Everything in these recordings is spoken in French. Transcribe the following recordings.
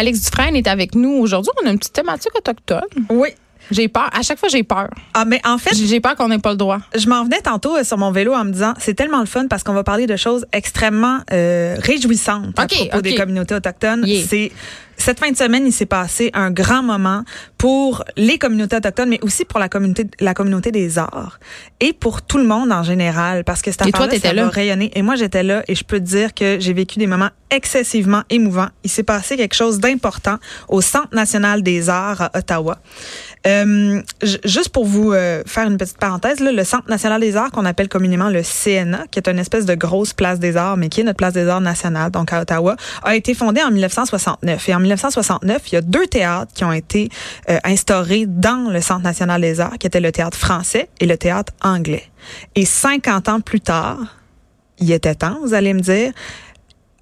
Alex Dufresne est avec nous aujourd'hui. On a une petite thématique autochtone. Oui. J'ai peur. À chaque fois, j'ai peur. Ah, mais en fait, J'ai peur qu'on n'ait pas le droit. je m'en venais tantôt euh, sur mon vélo en me disant, c'est tellement le fun parce qu'on va parler de choses extrêmement euh, réjouissantes à propos des communautés autochtones. Yeah. C'est cette fin de semaine, il s'est passé un grand moment pour les communautés autochtones, mais aussi pour la communauté, la communauté des arts et pour tout le monde en général, parce que cette affaire-là, ça là? va rayonner. Et moi, j'étais là et je peux te dire que j'ai vécu des moments excessivement émouvants. Il s'est passé quelque chose d'important au Centre national des arts à Ottawa. Euh, juste pour vous euh, faire une petite parenthèse, là, le Centre national des arts qu'on appelle communément le CNA, qui est une espèce de grosse place des arts, mais qui est notre place des arts nationale, donc à Ottawa, a été fondé en 1969. Et en 1969, il y a deux théâtres qui ont été euh, instaurés dans le Centre national des arts, qui étaient le théâtre français et le théâtre anglais. Et 50 ans plus tard, il était temps, vous allez me dire,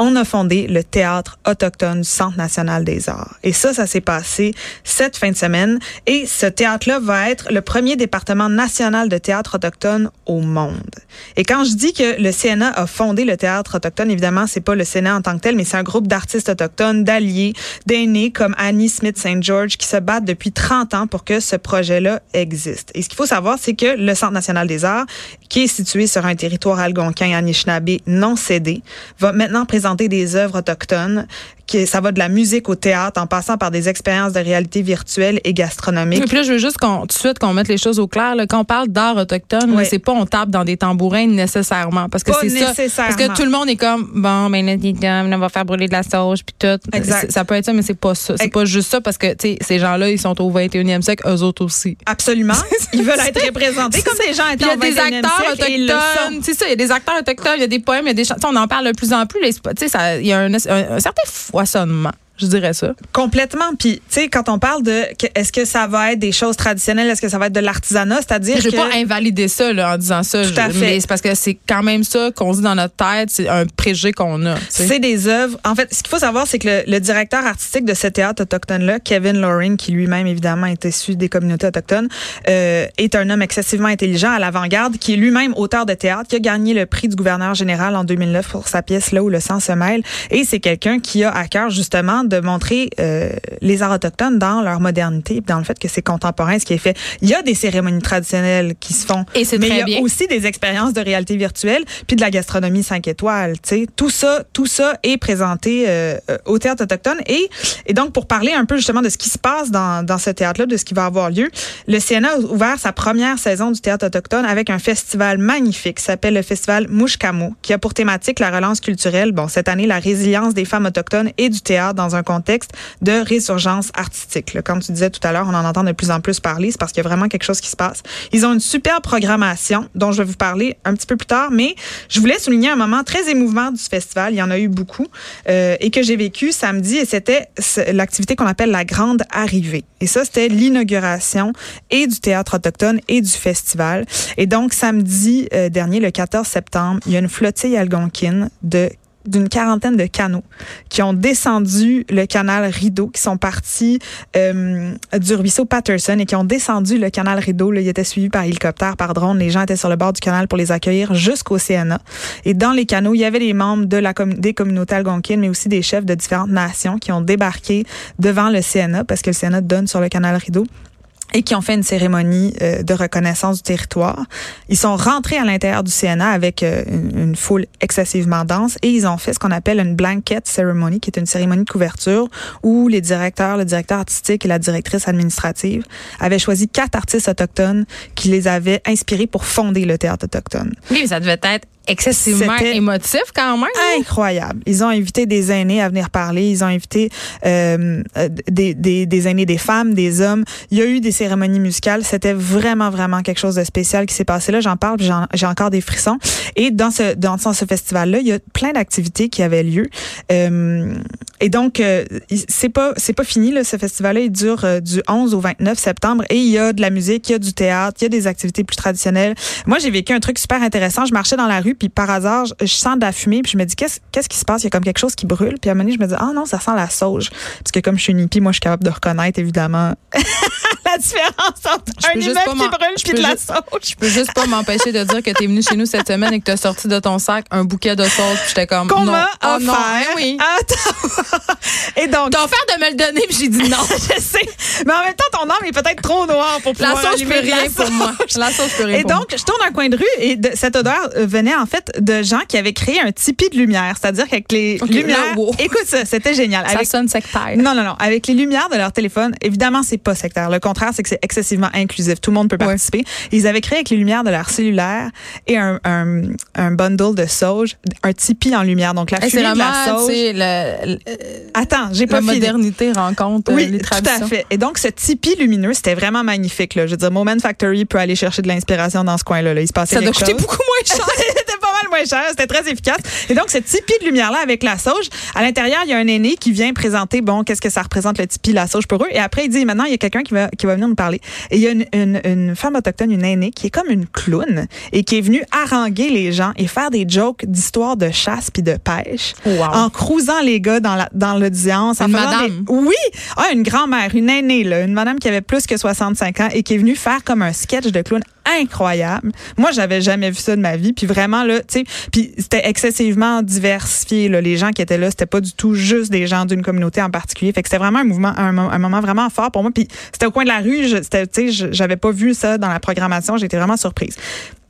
on a fondé le théâtre autochtone du Centre national des arts. Et ça, ça s'est passé cette fin de semaine. Et ce théâtre-là va être le premier département national de théâtre autochtone au monde. Et quand je dis que le CNA a fondé le théâtre autochtone, évidemment, c'est pas le CNA en tant que tel, mais c'est un groupe d'artistes autochtones, d'alliés, d'aînés comme Annie Smith St. George qui se battent depuis 30 ans pour que ce projet-là existe. Et ce qu'il faut savoir, c'est que le Centre national des arts, qui est situé sur un territoire algonquin Anishinaabe non cédé, va maintenant présenter des œuvres autochtones. Qui, ça va de la musique au théâtre en passant par des expériences de réalité virtuelle et gastronomique. Et puis là, je veux juste qu'on, tout de suite qu'on mette les choses au clair. Là. Quand on parle d'art autochtone, Ouais. c'est pas on tape dans des tambourins nécessairement. Parce que c'est ça. Parce que tout le monde est comme, bon, ben dis donc, on va faire brûler de la sauge, puis tout. Exact. Ça peut être ça, mais c'est pas ça. C'est pas juste ça parce que, tu sais, ces gens-là, ils sont au 21e siècle, eux autres aussi. Absolument. Ils veulent être représentés comme des gens étant il y a des 21e acteurs autochtones. C'est ça, il y a des acteurs autochtones, il y a des poèmes, il y a des chansons. On en parle de plus en plus. Tu sais, il y a un, un- un certain foisonnement, je dirais ça. Complètement. Puis, tu sais, quand on parle de est-ce que ça va être des choses traditionnelles, est-ce que ça va être de l'artisanat, c'est-à-dire Je veux pas invalider ça là, en disant ça. Tout à je- fait. Mais c'est parce que c'est quand même ça qu'on dit dans notre tête. C'est un préjugé qu'on a. c'est des œuvres. En fait, ce qu'il faut savoir, c'est que le, le directeur artistique de ce théâtre autochtone-là, Kevin Loring, qui lui-même, évidemment, est issu des communautés autochtones, euh, est un homme excessivement intelligent, à l'avant-garde, qui est lui-même auteur de théâtre, qui a gagné le prix du gouverneur général en 2009 pour sa pièce Là où le sang se mêle. Et c'est quelqu'un qui a à cœur, justement, de montrer euh, les arts autochtones dans leur modernité, dans le fait que c'est contemporain, ce qui est fait. Il y a des cérémonies traditionnelles qui se font. Et mais il y a bien. aussi des expériences de réalité virtuelle, puis de la gastronomie 5 étoiles. Tu sais, tout ça, tout ça est présenté euh, euh, au théâtre autochtone. Et, et donc, pour parler un peu justement de ce qui se passe dans, dans ce théâtre-là, de ce qui va avoir lieu, le CNA a ouvert sa première saison du théâtre autochtone avec un festival magnifique qui s'appelle le festival Mouchkamo, qui a pour thématique la relance culturelle. Bon, cette année, la résilience des femmes autochtones et du théâtre dans un contexte de résurgence artistique. Comme tu disais tout à l'heure, on en entend de plus en plus parler, c'est parce qu'il y a vraiment quelque chose qui se passe. Ils ont une super programmation dont je vais vous parler un petit peu plus tard, mais je voulais souligner un moment très émouvant du festival. Il y en a eu beaucoup euh, et que j'ai vécu samedi et c'était l'activité qu'on appelle la grande arrivée. Et ça, c'était l'inauguration et du théâtre autochtone et du festival. Et donc, samedi euh, dernier, le 14 septembre, il y a une flottille algonquine de d'une quarantaine de canaux qui ont descendu le canal Rideau, qui sont partis euh, du ruisseau Patterson et qui ont descendu le canal Rideau. Là, ils étaient suivis par hélicoptère, par drone. Les gens étaient sur le bord du canal pour les accueillir jusqu'au CNA. Et dans les canaux, il y avait les membres de la des communautés algonquines, mais aussi des chefs de différentes nations qui ont débarqué devant le CNA parce que le CNA donne sur le canal Rideau et qui ont fait une cérémonie euh, de reconnaissance du territoire. Ils sont rentrés à l'intérieur du CNA avec euh, une, une foule excessivement dense et ils ont fait ce qu'on appelle une blanket ceremony, qui est une cérémonie de couverture où les directeurs, le directeur artistique et la directrice administrative avaient choisi quatre artistes autochtones qui les avaient inspirés pour fonder le théâtre autochtone. Oui, ça devait être excessivement émotif quand même. incroyable. Ils ont invité des aînés à venir parler. Ils ont invité euh, euh, des, des, des aînés, des femmes, des hommes. Il y a eu des cérémonies musicales. C'était vraiment, vraiment quelque chose de spécial qui s'est passé là. J'en parle, j'ai encore des frissons. Et dans ce, dans ce festival-là, il y a plein d'activités qui avaient lieu. Euh, et donc, euh, c'est pas, c'est pas fini, là, ce festival-là. Il dure euh, du 11 au 29 septembre et il y a de la musique, il y a du théâtre, il y a des activités plus traditionnelles. Moi, j'ai vécu un truc super intéressant. Je marchais dans la rue, puis par hasard, je, je sens de la fumée, puis je me dis, qu'est-ce, qu'est-ce qui se passe? Il y a comme quelque chose qui brûle. Puis à un moment donné, je me dis, ah non, ça sent la sauge. Parce que comme je suis une hippie, moi, je suis capable de reconnaître, évidemment, la différence entre Je un immeuble qui brûle puis de la sauge. Je peux juste pas m'empêcher de dire que t'es venu chez nous cette semaine et que t'as sorti de ton sac un bouquet de sauce. Puis j'étais comme, Qu'on non. m'a Oh non, hein, oui. Attends. Et donc, T'as offert de me le donner, puis j'ai dit non. je sais. Mais en même temps, ton âme est peut-être trop noire pour La pouvoir sauce, je peux la rien pour sauge. moi. La sauce, je peux rien Et pour donc, je tourne un coin de rue et de- cette odeur euh, venait en fait de gens qui avaient créé un tipi de lumière. C'est-à-dire qu'avec les lumières... wow. Écoute ça, c'était génial. moi. Ça Avec- sonne sectaire. non, non, non. Avec les lumières de leur téléphone, évidemment, c'est pas sectaire. Le contraire, c'est que c'est excessivement inclusif. Tout le monde peut Ouais. participer. Ils avaient créé avec les lumières de leur cellulaire et un, un, un bundle de sauge, un tipi en lumière. Donc, la fumée de la sauge. sais, le- le- Attends, j'ai pas fini. modernité rencontre euh, Oui, les tout à fait. Et donc, ce tipi lumineux, c'était vraiment magnifique. Là. Je veux dire, Moment Factory peut aller chercher de l'inspiration dans ce coin-là. Là. Il se passait Ça doit coûter beaucoup moins cher. Moins cher, c'était très efficace. Et donc, ce tipi de lumière-là avec la sauge, à l'intérieur, il y a un aîné qui vient présenter, bon, qu'est-ce que ça représente le tipi, la sauge pour eux. Et après, il dit, maintenant, il y a quelqu'un qui va, qui va venir nous parler. Et il y a une, une, une femme autochtone, une aînée, qui est comme une clown et qui est venue haranguer les gens et faire des jokes d'histoire de chasse puis de pêche Wow. en crousant les gars dans la dans l'audience. en madame. des- oui, ah, une grand-mère, une aînée, là, une madame qui avait plus que 65 ans et qui est venue faire comme un sketch de clown incroyable. Moi, j'avais jamais vu ça de ma vie. Puis vraiment, là, tu sais, puis c'était excessivement diversifié. Là. Les gens qui étaient là, c'était pas du tout juste des gens d'une communauté en particulier. Fait que c'était vraiment un mouvement, un, mo- un moment vraiment fort pour moi. Puis c'était au coin de la rue. tu sais, j'avais pas vu ça dans la programmation. J'étais vraiment surprise.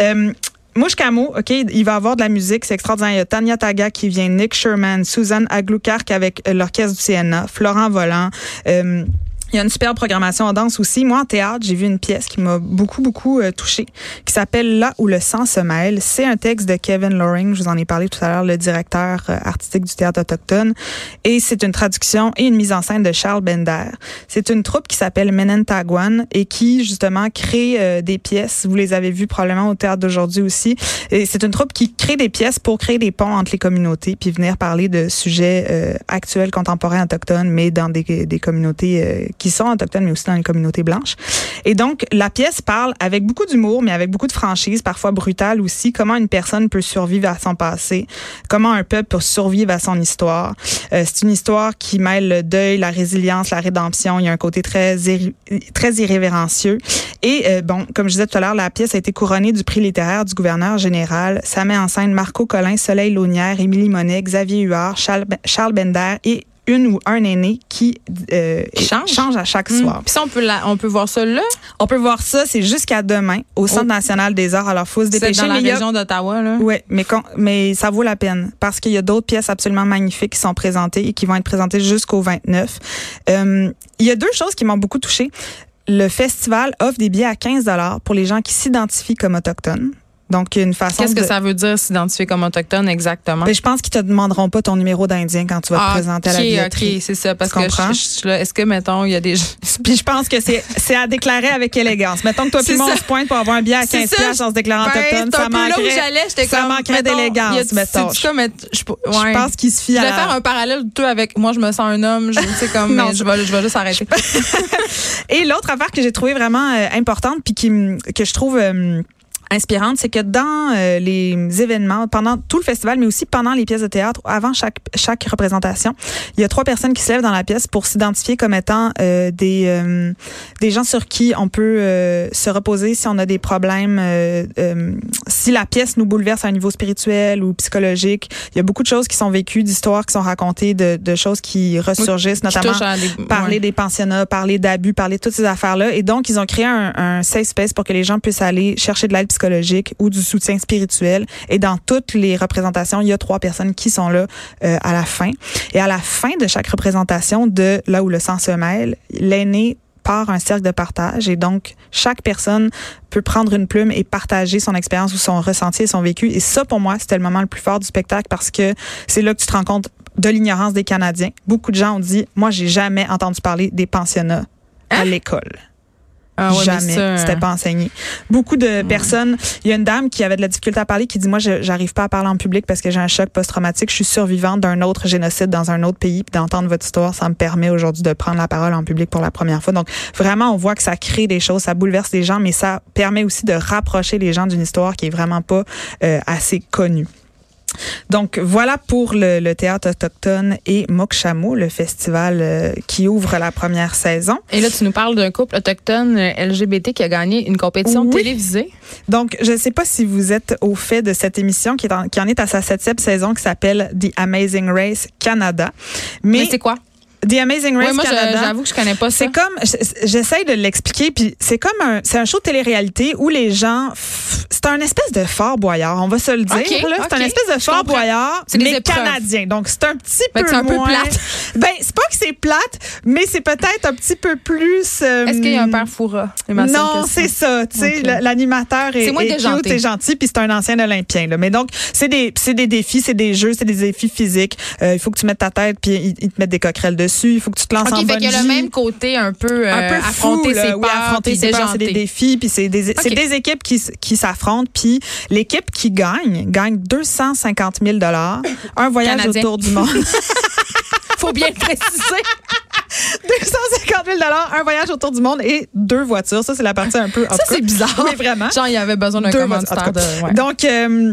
Euh, Mouche Camo, OK, il va avoir de la musique, c'est extraordinaire. Il y a Tanya Taga qui vient, Nick Sherman, Suzanne Aglukark avec euh, l'orchestre du CNA, Florent Volant. euh, il y a une super programmation en danse aussi. Moi, en théâtre, j'ai vu une pièce qui m'a beaucoup, beaucoup euh, touchée, qui s'appelle Là où le sang se mêle. C'est un texte de Kevin Loring, je vous en ai parlé tout à l'heure, le directeur euh, artistique du théâtre autochtone. Et c'est une traduction et une mise en scène de Charles Bender. C'est une troupe qui s'appelle Menentagwan et qui, justement, crée euh, des pièces. Vous les avez vues probablement au théâtre d'aujourd'hui aussi. Et c'est une troupe qui crée des pièces pour créer des ponts entre les communautés puis venir parler de sujets actuels, contemporains, autochtones, mais dans des, des communautés euh, qui sont autochtones, mais aussi dans les communautés blanches. Et donc, la pièce parle avec beaucoup d'humour, mais avec beaucoup de franchise, parfois brutale aussi, comment une personne peut survivre à son passé, comment un peuple peut survivre à son histoire. Euh, c'est une histoire qui mêle le deuil, la résilience, la rédemption. Il y a un côté très, très irrévérencieux. Et euh, bon, comme je disais tout à l'heure, la pièce a été couronnée du prix littéraire du gouverneur général. Ça met en scène Marco Collin, Soleil Launière, Émilie Monet, Xavier Huard, Charles, Charles Bender et une ou un aîné qui, euh, Qui change. à chaque Hmm. soir. Puis ça, on peut, la- on peut voir ça là? On peut voir ça, c'est jusqu'à demain au Centre Oh. national des arts. Alors, faut se C'est dépêcher. dans la mais région d'Ottawa. là. Ouais, mais mais ça vaut la peine parce qu'il y a d'autres pièces absolument magnifiques qui sont présentées et qui vont être présentées jusqu'au 29. Euh, il y a deux choses qui m'ont beaucoup touchée. Le festival offre des billets à 15 dollars pour les gens qui s'identifient comme autochtones. Donc, il y a une façon Qu'est-ce que de- ça veut dire s'identifier comme autochtone exactement? Ben, je pense qu'ils te demanderont pas ton numéro d'Indien quand tu vas te Ah, présenter à la billetterie. ok, c'est ça. Parce Tu que comprends? je- je est-ce que, mettons, il y a des. Puis je pense que c'est c'est à déclarer avec élégance. Mettons que toi puis moi, on se pointe pour avoir un billet à C'est 15 ça, piastres en se déclarant Ben, autochtone. Ça manquerait, ça comme. manquerait d'élégance, mettons. je, Je ouais. pense qu'il se fie Je à vais la- faire un parallèle tout avec moi, je me sens un homme, je sais comme Non, je vais je vais juste arrêter. Et l'autre affaire que j'ai trouvée vraiment euh, importante puis que je trouve euh, inspirante, c'est que dans euh, les événements, pendant tout le festival, mais aussi pendant les pièces de théâtre, avant chaque chaque représentation, il y a trois personnes qui se lèvent dans la pièce pour s'identifier comme étant euh, des euh, des gens sur qui on peut se reposer si on a des problèmes, si la pièce nous bouleverse à un niveau spirituel ou psychologique. Il y a beaucoup de choses qui sont vécues, d'histoires qui sont racontées, de, de choses qui ressurgissent, Qui notamment des- parler ouais. des pensionnats, parler d'abus, parler de toutes ces affaires-là. Et donc, ils ont créé un, un safe space pour que les gens puissent aller chercher de l'aide psychologique ou du soutien spirituel. Et dans toutes les représentations, il y a trois personnes qui sont là euh, à la fin. Et à la fin de chaque représentation de là où le sang se mêle, l'aîné part un cercle de partage et donc chaque personne peut prendre une plume et partager son expérience ou son ressenti et son vécu. Et ça, pour moi, c'était le moment le plus fort du spectacle parce que c'est là que tu te rends compte de l'ignorance des Canadiens. Beaucoup de gens ont dit, moi, j'ai jamais entendu parler des pensionnats à Hein? l'école. Ah ouais, mais Jamais. ça, C'était pas enseigné. Beaucoup de personnes. Il y a une dame qui avait de la difficulté à parler qui dit moi je j'arrive pas à parler en public parce que j'ai un choc post-traumatique. Je suis survivante d'un autre génocide dans un autre pays. Puis d'entendre votre histoire, ça me permet aujourd'hui de prendre la parole en public pour la première fois. Donc vraiment, on voit que ça crée des choses, ça bouleverse les gens, mais ça permet aussi de rapprocher les gens d'une histoire qui est vraiment pas euh, assez connue. Donc voilà pour le, le théâtre autochtone et Mokshamo, le festival euh, qui ouvre la première saison. Et là, tu nous parles d'un couple autochtone euh, LGBT qui a gagné une compétition Oui. télévisée. Donc, je ne sais pas si vous êtes au fait de cette émission qui, est en, qui en est à sa septième saison qui s'appelle The Amazing Race Canada. Mais, Mais, c'est quoi? The Amazing Race Ouais, moi, Canada. j'avoue que je connais pas ça. C'est comme, j'essaye de l'expliquer, puis c'est comme un, c'est un show de télé-réalité où les gens, c'est un espèce de Fort Boyard, on va se le dire. Là. C'est un espèce de Fort. Boyard, mais canadien. Donc c'est un petit Fait peu c'est un peu moins- plate. Ben c'est pas que c'est plate, mais c'est peut-être un petit peu plus. euh, Est-ce qu'il y a un père seule non, c'est ça. Tu sais, l'animateur est, C'est est cute et gentil, puis c'est un ancien olympien. Là. Mais donc, c'est des, c'est des défis, c'est des jeux, c'est des défis physiques. Euh, il faut que tu mettes ta tête, puis ils, ils te mettent des coquerelles dessus. Il faut que tu te lances en OK, fait qu'il y a le même côté un peu, euh, un peu affronter fou, là. ses Oui, peurs, affronter ses peurs, c'est des défis, puis c'est des, équipes qui, s'affrontent, puis l'équipe qui gagne gagne 250 000 dollars, un voyage Canadien. autour du monde, Faut bien le préciser. 250 000 dollars, un voyage autour du monde et deux voitures. Ça c'est la partie un peu. en Ça, c'est bizarre. Mais vraiment. Genre, il y avait besoin d'un commanditaire en de. ouais. Donc, euh,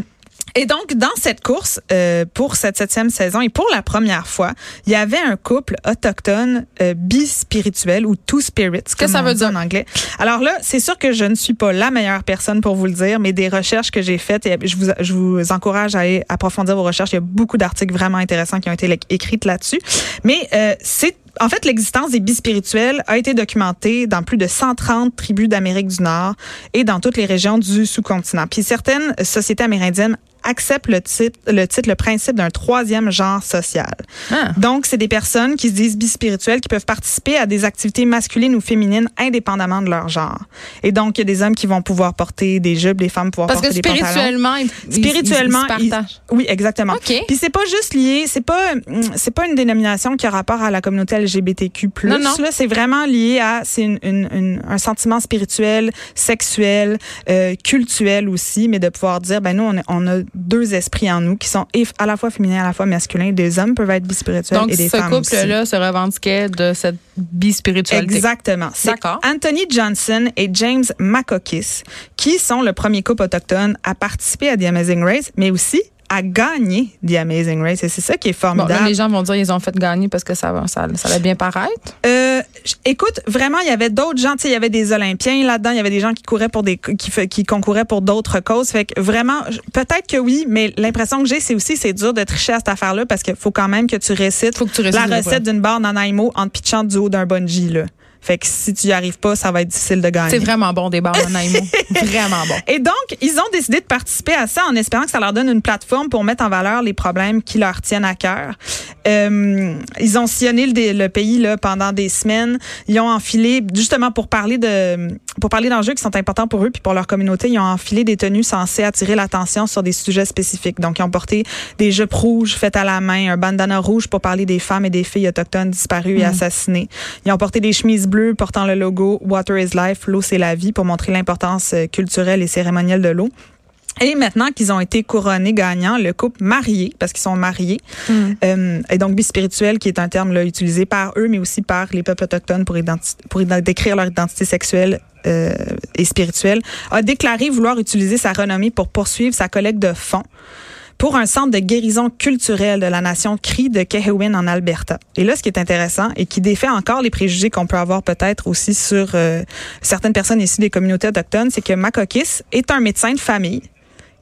et donc, dans cette course, euh, pour cette septième saison, et pour la première fois, il y avait un couple autochtone euh, bispirituel ou two spirits, que comme ça veut dire? en anglais. Alors là, c'est sûr que je ne suis pas la meilleure personne pour vous le dire, mais des recherches que j'ai faites, et je vous, je vous encourage à aller approfondir vos recherches. Il y a beaucoup d'articles vraiment intéressants qui ont été écrits là-dessus. Mais euh, c'est en fait, l'existence des bispirituels a été documentée dans plus de 130 tribus d'Amérique du Nord et dans toutes les régions du sous-continent. Puis certaines sociétés amérindiennes acceptent le titre, le titre, le principe d'un troisième genre social. Ah. Donc, c'est des personnes qui se disent bispirituelles qui peuvent participer à des activités masculines ou féminines indépendamment de leur genre. Et donc, il y a des hommes qui vont pouvoir porter des jupes, des femmes pouvoir Parce que porter des pantalons. spirituellement, ils, ils- Spirituellement, ils, se partagent. Oui, exactement. OK. Puis c'est pas juste lié, c'est pas hum, c'est pas une dénomination qui a rapport à la communauté LGBTQ+. Non, non. Là, c'est vraiment lié à c'est une, une- une- un sentiment spirituel, sexuel, euh, cultuel aussi, mais de pouvoir dire ben nous on on a deux esprits en nous qui sont à la fois féminins, à la fois masculins. Des hommes peuvent être bispirituels Donc, et des ce femmes aussi. couple-là se revendiquait de cette bispiritualité. Exactement. C'est D'accord. Anthony Johnson et James Makokis, qui sont le premier couple autochtone à participer à The Amazing Race, mais aussi à gagner The Amazing Race. Et c'est ça qui est Bon, formidable. là, les gens vont dire ils ont fait gagner parce que ça va, ça, ça va bien paraître. Euh, écoute, vraiment, il y avait d'autres gens. Tu sais, il y avait des Olympiens là-dedans. Il y avait des gens qui couraient pour des, qui, concouraient pour d'autres causes. Fait que vraiment, peut-être que oui, mais l'impression que j'ai, c'est aussi, c'est dur de tricher à cette affaire-là parce qu'il faut quand même que tu récites Faut que tu récites la recette d'une barre Nanaimo en te pitchant du haut d'un bungee, là. Fait que si tu y arrives pas, ça va être difficile de gagner. C'est vraiment bon des bars vraiment bon. Et donc, ils ont décidé de participer à ça en espérant que ça leur donne une plateforme pour mettre en valeur les problèmes qui leur tiennent à cœur. Euh, ils ont sillonné le, pays là, pendant des semaines. Ils ont enfilé, justement pour parler de pour parler d'enjeux qui sont importants pour eux puis pour leur communauté, ils ont enfilé des tenues censées attirer l'attention sur des sujets spécifiques. Donc, ils ont porté des jupes rouges faites à la main, un bandana rouge pour parler des femmes et des filles autochtones disparues et assassinées. Ils ont porté des chemises bleues portant le logo Water is Life, l'eau c'est la vie, pour montrer l'importance euh, culturelle et cérémonielle de l'eau. Et maintenant qu'ils ont été couronnés gagnants, le couple marié, parce qu'ils sont mariés, euh, et donc bispirituel, qui est un terme là, utilisé par eux, mais aussi par les peuples autochtones pour, décrire leur identité sexuelle euh, et spirituelle, a déclaré vouloir utiliser sa renommée pour poursuivre sa collecte de fonds pour un centre de guérison culturelle de la nation Cree de Kehewin en Alberta. Et là, ce qui est intéressant et qui défait encore les préjugés qu'on peut avoir peut-être aussi sur euh, certaines personnes issues des communautés autochtones, c'est que Makokis est un médecin de famille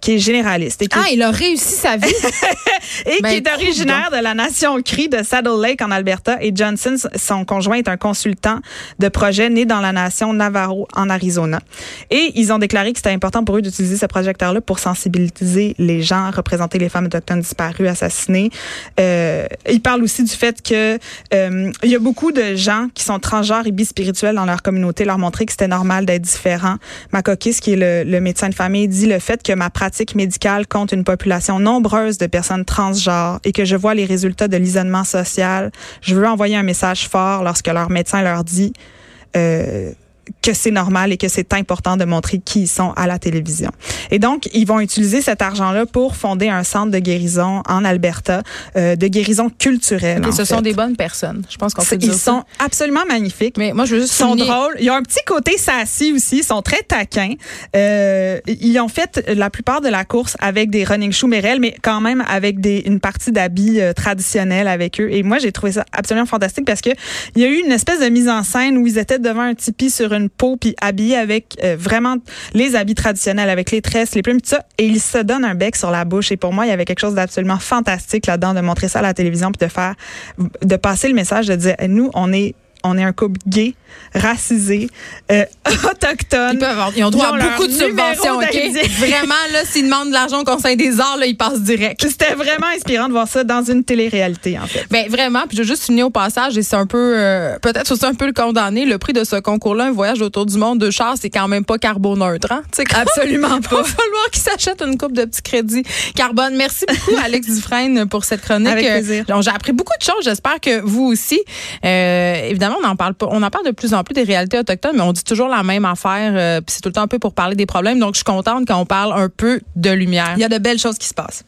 qui est généraliste. Et qui Ah, il a réussi sa vie. et Ben, qui est originaire de la nation Cree de Saddle Lake en Alberta. Et Johnson, son conjoint, est un consultant de projet né dans la nation Navarro en Arizona. Et ils ont déclaré que c'était important pour eux d'utiliser ce projecteur-là pour sensibiliser les gens, représenter les femmes autochtones disparues, assassinées. Euh, ils parlent aussi du fait que euh, il y a beaucoup de gens qui sont transgenres et bispirituels dans leur communauté, leur montrer que c'était normal d'être différent. Makokis, qui est le, le médecin de famille, dit le fait que ma pratique médicale compte une population nombreuse de personnes transgenres et que je vois les résultats de l'isolement social. Je veux envoyer un message fort lorsque leur médecin leur dit euh, que c'est normal et que c'est important de montrer qui ils sont à la télévision. Et donc, ils vont utiliser cet argent-là pour fonder un centre de guérison en Alberta, euh, de guérison culturelle. Et ce sont des bonnes personnes. Je pense qu'on peut dire Ils ça. sont absolument magnifiques. Mais moi, je veux juste Ils sont souligner- drôles. Ils ont un petit côté sassy aussi. Ils sont très taquins. Euh, ils ont fait la plupart de la course avec des running shoes Merrell, mais quand même avec des, une partie d'habits euh, traditionnels avec eux. Et moi, j'ai trouvé ça absolument fantastique parce que il y a eu une espèce de mise en scène où ils étaient devant un tipi sur une peau puis habillés avec euh, vraiment les habits traditionnels, avec les tresses, les plumes, tout ça. Et ils se donnent un bec sur la bouche. Et pour moi, il y avait quelque chose d'absolument fantastique là-dedans de montrer ça à la télévision puis de faire, de passer le message de dire, nous, on est on est un couple gay, racisé, euh, autochtone. Ils, peuvent avoir- ils ont droit Ils ont à beaucoup de subventions, OK? Vraiment, là, s'ils demandent de l'argent au Conseil des arts, là, ils passent direct. C'était vraiment inspirant de voir ça dans une télé-réalité, en fait. Ben vraiment, puis je veux juste souligner au passage, et c'est un peu, euh, peut-être aussi un peu le condamné, le prix de ce concours-là, un voyage autour du monde de char, c'est quand même pas carboneutre, hein? Absolument Il va falloir qu'ils s'achètent une coupe de petits crédits carbone. Merci beaucoup, Alex Dufresne, pour cette chronique. Avec plaisir. Euh, J'ai appris beaucoup de choses. J'espère que vous aussi. Euh, évidemment, on en parle pas. On en parle de plus en plus des réalités autochtones, mais on dit toujours la même affaire. euh, puis c'est tout le temps un peu pour parler des problèmes. Donc, je suis contente qu'on parle un peu de lumière. Il y a de belles choses qui se passent.